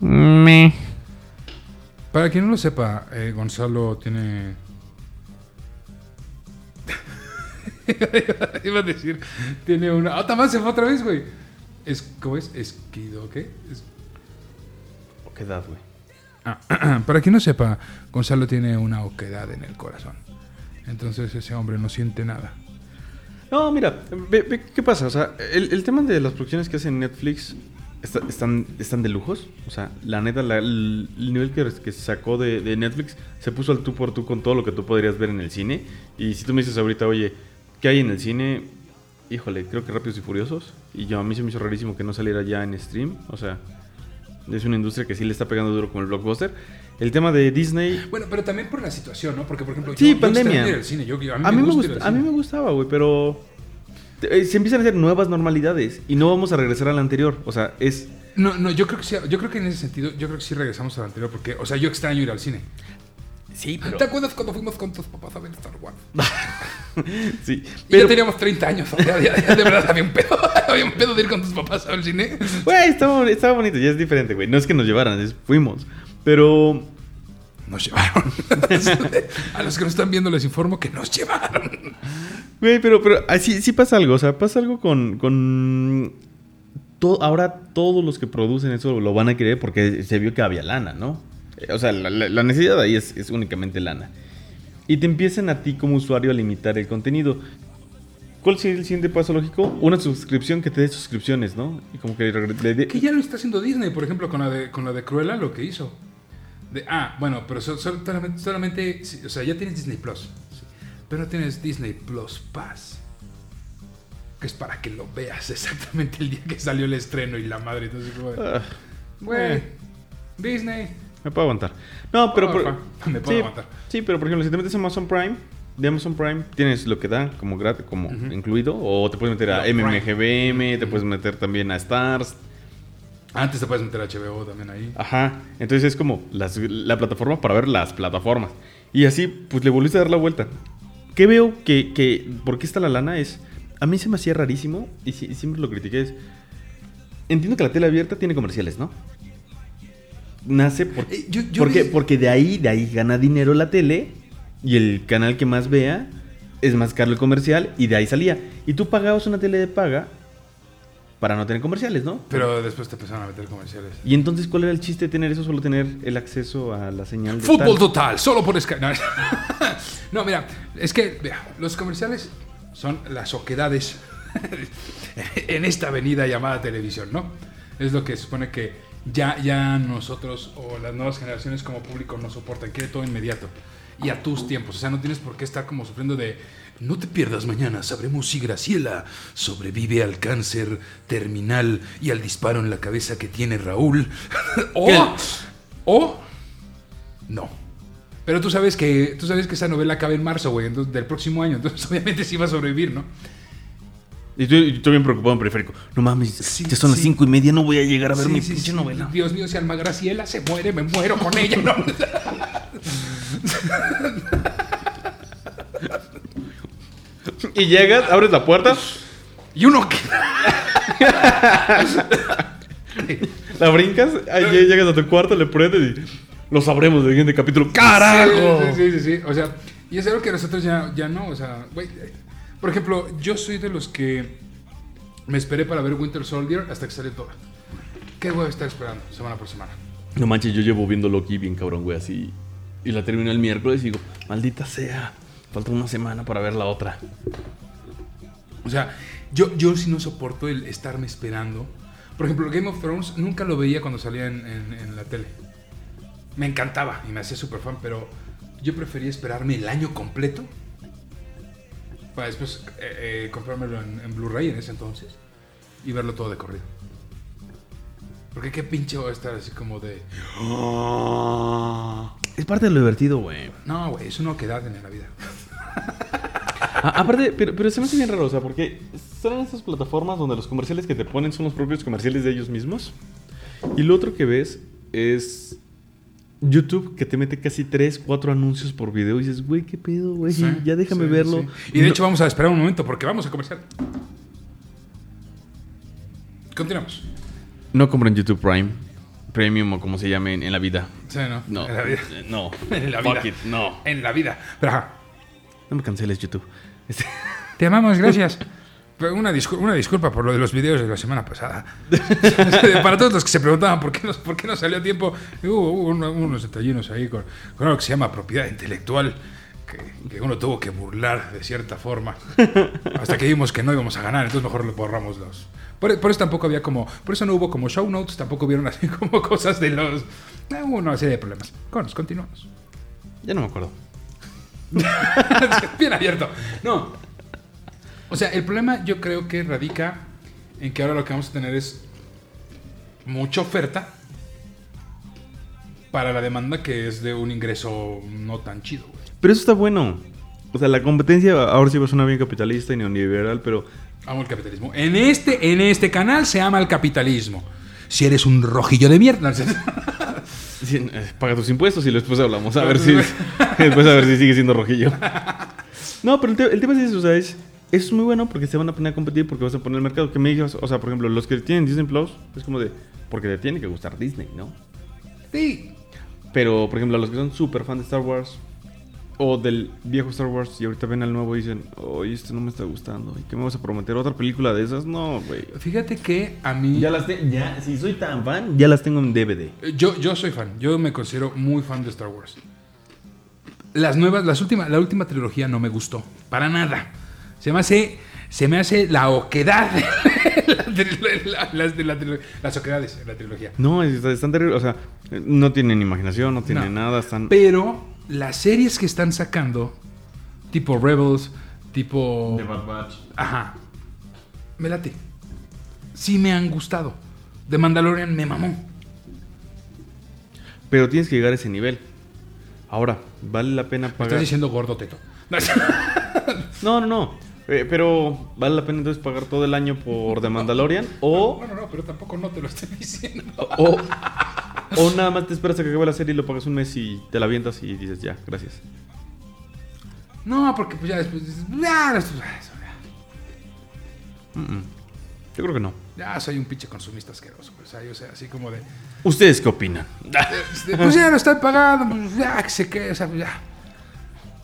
Me. Para quien no lo sepa, eh, Gonzalo tiene. Iba a decir, tiene una. ¡Ah, tamás se fue otra vez, güey! Es, ¿Cómo es? Esquido, ¿qué? Es- ¿Qué edad, güey? Ah, para quien no sepa, Gonzalo tiene una oquedad en el corazón. Entonces ese hombre no siente nada. No, mira, ve- ve, ¿qué pasa? O sea, el, el tema de las producciones que hacen Netflix está- están, están de lujos. O sea, la neta, la- el, el nivel que, que sacó de, de Netflix se puso al tú por tú con todo lo que tú podrías ver en el cine. Y si tú me dices ahorita, oye, ¿qué hay en el cine? Híjole, creo que Rápidos y Furiosos. Y yo a mí se me hizo rarísimo que no saliera ya en stream. O sea, es una industria que sí le está pegando duro como el blockbuster. El tema de Disney, Bueno, pero también por la situación, ¿no? Porque, por ejemplo, Sí, yo, yo pandemia. ir al cine. Yo- yo- A mí, me, gusta a mí me gustaba, güey, pero eh, se empiezan a hacer nuevas normalidades y no vamos a regresar a la anterior. O sea, es... No, no, yo creo que sí, yo creo que en ese sentido, yo creo que sí regresamos al anterior, porque, o sea, yo extraño ir al cine. Sí, ¿Te acuerdas cuando fuimos con tus papás a ver Star Wars? Sí, Y pero... ya teníamos 30 años, o sea, ya- ya de verdad había un pedo, había un pedo de ir con tus papás al cine. Güey, estaba, estaba bonito, ya es diferente, güey. No es que nos llevaran, es- fuimos. Pero... Nos llevaron. a los que nos están viendo les informo que nos llevaron. Güey, pero, pero así sí pasa algo. O sea, pasa algo con... con to- ahora todos los que producen eso lo van a querer porque se vio que había lana, ¿no? Eh, O sea, la, la- necesidad ahí es, es únicamente lana. Y te empiezan a ti como usuario a limitar el contenido. ¿Cuál sería el siguiente paso lógico? Una suscripción que te dé suscripciones, ¿no? Y como que le- Que ya lo está haciendo Disney, por ejemplo, con la de, con la de Cruella, lo que hizo. De, ah, bueno, pero so- so- solamente, solamente- o sea, ya tienes Disney Plus, sí, pero no tienes Disney Plus Pass. Que es para que lo veas exactamente el día que salió el estreno y la madre. Entonces, como de, Ah, güey, eh. Disney. Me puedo aguantar. No, pero... por- me puedo sí, aguantar. Sí, pero por ejemplo, si te metes a Amazon Prime, de Amazon Prime tienes lo que da como gratis, como Ujú. incluido, o te puedes meter a Prime. MMGBM, te puedes meter también a Stars. Antes te puedes meter a HBO también ahí. Ajá. Entonces es como las- la plataforma para ver las plataformas. Y así, pues le volviste a dar la vuelta. ¿Qué veo que, que por qué está la lana? Es, a mí se me hacía rarísimo, y, si- y siempre lo critiqué, es, entiendo que la tele abierta tiene comerciales, ¿no? Nace por, Eh, yo- yo porque, vi- porque de ahí, de ahí gana dinero la tele y el canal que más vea es más caro el comercial y de ahí salía. Y tú pagabas una tele de paga para no tener comerciales, ¿no? Pero después te empezaron a meter comerciales. Y entonces, ¿cuál era el chiste de tener eso? Solo tener el acceso a la señal de Fútbol tal. total, solo por Sky. No, No, mira, es que vea, los comerciales son las oquedades en esta avenida llamada televisión, ¿no? Es lo que se supone que ya, ya nosotros o las nuevas generaciones como público no soportan, quiere todo inmediato y a tus tiempos. O sea, no tienes por qué estar como sufriendo de no te pierdas mañana, sabremos si Graciela sobrevive al cáncer terminal y al disparo en la cabeza que tiene Raúl. o, o no. Pero tú sabes que tú sabes que esa novela acaba en marzo, güey, entonces, del próximo año, entonces obviamente sí va a sobrevivir, ¿no? Y yo, yo estoy bien preocupado en periférico. No mames, Sí, ya son las cinco y media, no voy a llegar a ver Sí, mi sí, pinche sí. novela. Dios mío, si Alma Graciela se muere, me muero con ella, ¿no? Y llegas, abres la puerta, Y uno que. la brincas, ahí llegas a tu cuarto, le prendes y lo sabremos del siguiente capítulo. ¡Carajo! Sí, sí, sí, sí. O sea, y es algo que nosotros ya, ya no. O sea, güey. Por ejemplo, yo soy de los que me esperé para ver Winter Soldier hasta que salió toda. ¿Qué voy a estar esperando semana por semana? No manches, yo llevo viendo Loki bien cabrón, güey, así. Y la terminé el miércoles y digo, maldita sea, falta una semana para ver la otra. O sea, yo, yo sí no soporto el estarme esperando. Por ejemplo, Game of Thrones nunca lo veía cuando salía en, en- en la tele. Me encantaba y me hacía súper fan, pero yo prefería esperarme el año completo para después eh, eh, comprármelo en, en Blu-ray en ese entonces y verlo todo de corrido. Porque qué pinche voy a estar así como de... Es parte de lo divertido, güey. No, güey, es una oquedad en la vida. A- aparte, pero, pero se me hace bien raro, o sea, porque son esas plataformas donde los comerciales que te ponen son los propios comerciales de ellos mismos. Y lo otro que ves es YouTube que te mete casi 3, 4 anuncios por video y dices, güey, qué pedo, güey, Sí, ya déjame sí, verlo. sí. Y de No- hecho vamos a esperar un momento porque vamos a comercial. Continuamos. No compren YouTube Prime, Premium o como se llame en, en la vida. Sí, ¿no? No, En la vida. eh, no, En la Fuck vida. it, no. En la vida. Pero, ajá. No me canceles YouTube. Este- Te amamos, gracias. Pero una, discul- una disculpa por lo de los videos de la semana pasada. Para todos los que se preguntaban por qué no, por qué no salió a tiempo, hubo, uno- unos detallinos ahí con, con algo que se llama propiedad intelectual, que, que uno tuvo que burlar de cierta forma. Hasta que vimos que no íbamos a ganar, entonces mejor le borramos los. Por, por eso tampoco había como. Por eso no hubo como show notes, tampoco vieron así como cosas de los. eh, Hubo una serie de problemas. Con, continuamos. ya no me acuerdo. Bien abierto. No. O sea, el problema yo creo que radica en que ahora lo que vamos a tener es mucha oferta para la demanda que es de un ingreso no tan chido. güey. Pero eso está bueno. O sea, la competencia ahora sí va a sonar bien capitalista y neoliberal, pero Amo el capitalismo. En este, en este canal se ama el capitalismo. Si eres un rojillo de mierda. Sí, eh, paga tus impuestos y después hablamos. A ver si. después a ver si sigue siendo rojillo. No, pero el, te- el tema es eso, o sea, es, es muy bueno porque se van a poner a competir porque vas a poner el mercado. Que me digas, o sea, por ejemplo, los que tienen Disney Plus, es como de. Porque te tiene que gustar Disney, ¿no? Sí. Pero, por ejemplo, a los que son súper fan de Star Wars o del viejo Star Wars y ahorita ven al nuevo y dicen, oye, este no me está gustando. ¿Y qué me vas a prometer? ¿Otra película de esas? No, güey. Fíjate que a mí. Ya las tengo, ya, si soy tan fan, ya las tengo en DVD. Yo, yo soy fan, yo me considero muy fan de Star Wars. Las nuevas, las últimas, la última trilogía no me gustó, para nada. Se me hace, se me hace la oquedad, la tri- la- las, de oquedades de la trilogía. No, es- están terribles. O sea, no tienen imaginación, no tienen No. nada. Están. Pero las series que están sacando, tipo Rebels, tipo... Bad Batch. Ajá. Me late. Sí me han gustado. The Mandalorian me mamó. Pero tienes que llegar a ese nivel. Ahora, ¿vale la pena Me pagar? estás diciendo gordo teto. No, no, no. Eh, pero, ¿vale la pena entonces pagar todo el año por The Mandalorian? O, No, no, no, pero tampoco no te lo estoy diciendo. o, o nada más te esperas a que acabe la serie y lo pagas un mes y te la avientas y dices, ya, gracias. No, porque pues ya después dices, "Ah, esto- Mm, mm. Yo creo que no. ya soy un pinche consumista asqueroso. pues, O sea, yo sé, así como de, ¿Ustedes qué opinan? este, pues ya lo estoy pagando, pues ya que se quede, o sea, pues ya.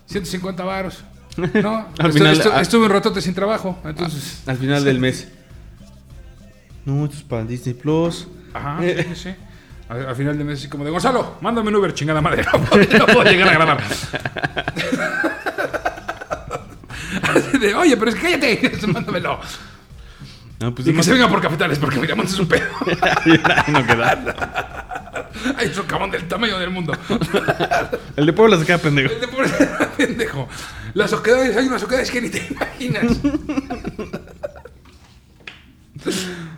150 varos. No, Al Estu- final, estu- ah- estuve un ratote sin trabajo, entonces... Al final del mes. No, esto es para Disney Plus. Ajá, sí, sí, sí. Al, al final de mes así como de, Gonzalo, mándame un Uber, chingada madre. No puedo, no puedo llegar a grabar. Así de, Oye, pero es que cállate, mándamelo. No, pues Y que se venga por capitales, porque Miramontes es un pedo. no queda. Hay un socavón del tamaño del mundo. El de Puebla se queda pendejo. El de pobre pendejo. Las oquedades, hay unas oquedades que ni te imaginas.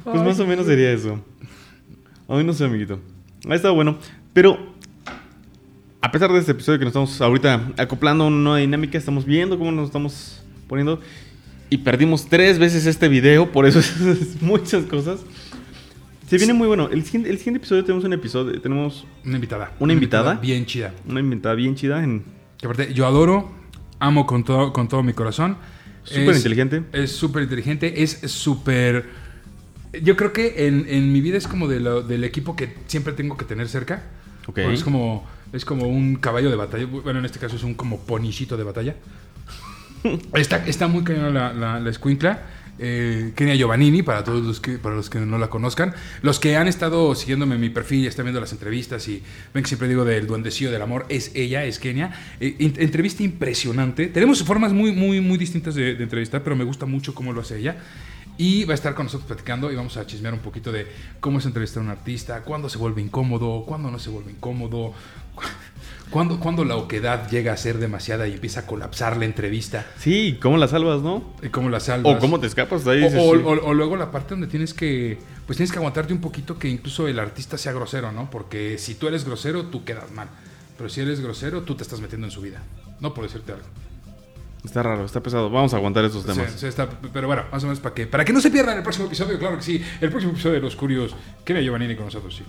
Pues más o menos sería eso. A mí no sé, amiguito. Ha estado bueno. Pero, a pesar de este episodio que nos estamos ahorita acoplando a una nueva dinámica, estamos viendo cómo nos estamos poniendo. Y perdimos tres veces este video, por eso es muchas cosas. Se viene muy bueno. El siguiente, el siguiente episodio tenemos un episodio, tenemos Una invitada. ¿Una invitada? Bien chida. una inventada bien chida en... Que aparte, yo adoro, amo con todo, con todo mi corazón. Súper inteligente. Es súper inteligente, es súper... Yo creo que en, en mi vida es como de lo- del equipo que siempre tengo que tener cerca. Ok. Porque Es como, es como un caballo de batalla. Bueno, en este caso es un como ponicito de batalla. Está, está muy cañona la, la, la escuincla. Eh, Kenia Giovannini, para todos los que, para los que no la conozcan. Los que han estado siguiéndome en mi perfil, están viendo las entrevistas y ven que siempre digo del duendecillo del amor, es ella, es Kenia. Eh, entrevista impresionante. Tenemos formas muy, muy, muy distintas de entrevistar, pero me gusta mucho cómo lo hace ella. Y va a estar con nosotros platicando y vamos a chismear un poquito de cómo es entrevistar a un artista, cuándo se vuelve incómodo, cuándo no se vuelve incómodo, cuándo, cuándo la oquedad llega a ser demasiada y empieza a colapsar la entrevista. Sí, ¿cómo la salvas, no? Y cómo la salvas. O cómo te escapas de ahí. O, dices, o- sí. o- o luego la parte donde tienes que, pues tienes que aguantarte un poquito que incluso el artista sea grosero, ¿no? Porque si tú eres grosero, tú quedas mal. Pero si eres grosero, tú te estás metiendo en su vida. No por decirte algo. Está raro, está pesado. Vamos a aguantar estos temas. Sí, sí, está- pero bueno, más o menos para que, para que no se pierdan el próximo episodio, claro que sí. El próximo episodio de Los Curios, Kenia Giovannini con nosotros, sí.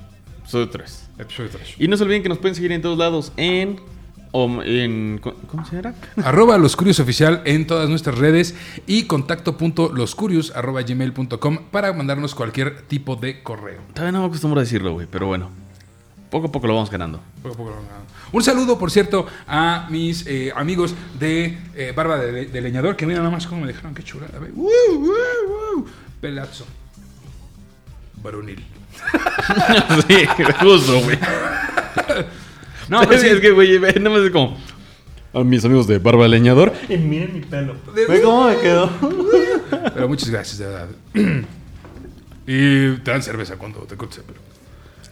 Soy tres. Episodio 3. Y no se olviden que nos pueden seguir en todos lados en. o en ¿Cómo se llama? arroba Los Curios Oficial en todas nuestras redes y contacto.loscurios arroba gmail.com para mandarnos cualquier tipo de correo. Todavía no me acostumbro a decirlo, güey, pero bueno. Poco a poco lo vamos ganando. Poco a poco lo vamos ganando. Un saludo, por cierto, a mis eh, amigos de eh, Barba de, de Leñador, que mira nada más cómo me dejaron, qué chulada. ¡Woo, woo, woo! Pelazo. Varonil. sí, justo, güey. No, pero sí, es que, güey, ve, nada más es como. A mis amigos de Barba Leñador. Y miren mi pelo. Ve cómo me quedó. Pero muchas gracias, de verdad. y te dan cerveza cuando te cortes el pelo.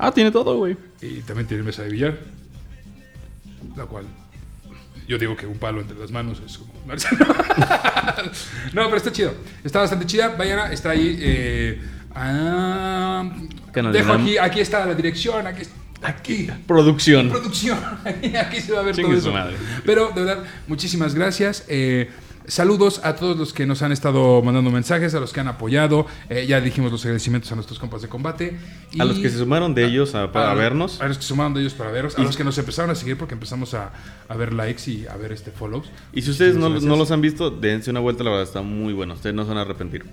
Ah, tiene todo, güey. Y también tiene mesa de billar. La cual. Yo digo que un palo entre las manos es como. no, pero está chido. Está bastante chida. Vayan, está ahí. eh, ah, Canal dejo aquí, aquí está la dirección. Aquí. Aquí. Producción. Producción. Aquí se va a ver Chingue todo su eso. madre. Pero de verdad, muchísimas gracias. Eh, saludos a todos los que nos han estado mandando mensajes, a los que han apoyado. Eh, ya dijimos los agradecimientos a nuestros compas de combate. A los que se sumaron de ellos a, para a- vernos. A los que se sumaron de ellos para vernos. A los que nos empezaron a seguir porque empezamos a, a ver likes y a ver este follows. Y si ustedes no, no los han visto, dense una vuelta, la verdad está muy bueno. Ustedes no se van a arrepentir.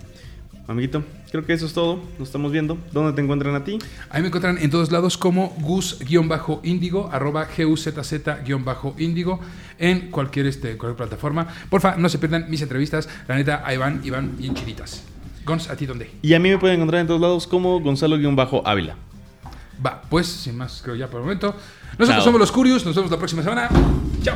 Amiguito, creo que eso es todo. Nos estamos viendo. ¿Dónde te encuentran a ti? Ahí me encuentran en todos lados como gus-índigo, arroba guzz-índigo, en cualquier, este, cualquier plataforma. Porfa, no se pierdan mis entrevistas. La neta, ahí van, y van bien chiditas. Gons, ¿a ti dónde? Y a mí me pueden encontrar en todos lados como Gonzalo-Ávila. Va, pues, sin más, creo ya por el momento. Nosotros Chao. somos los Curios, nos vemos la próxima semana. Chao.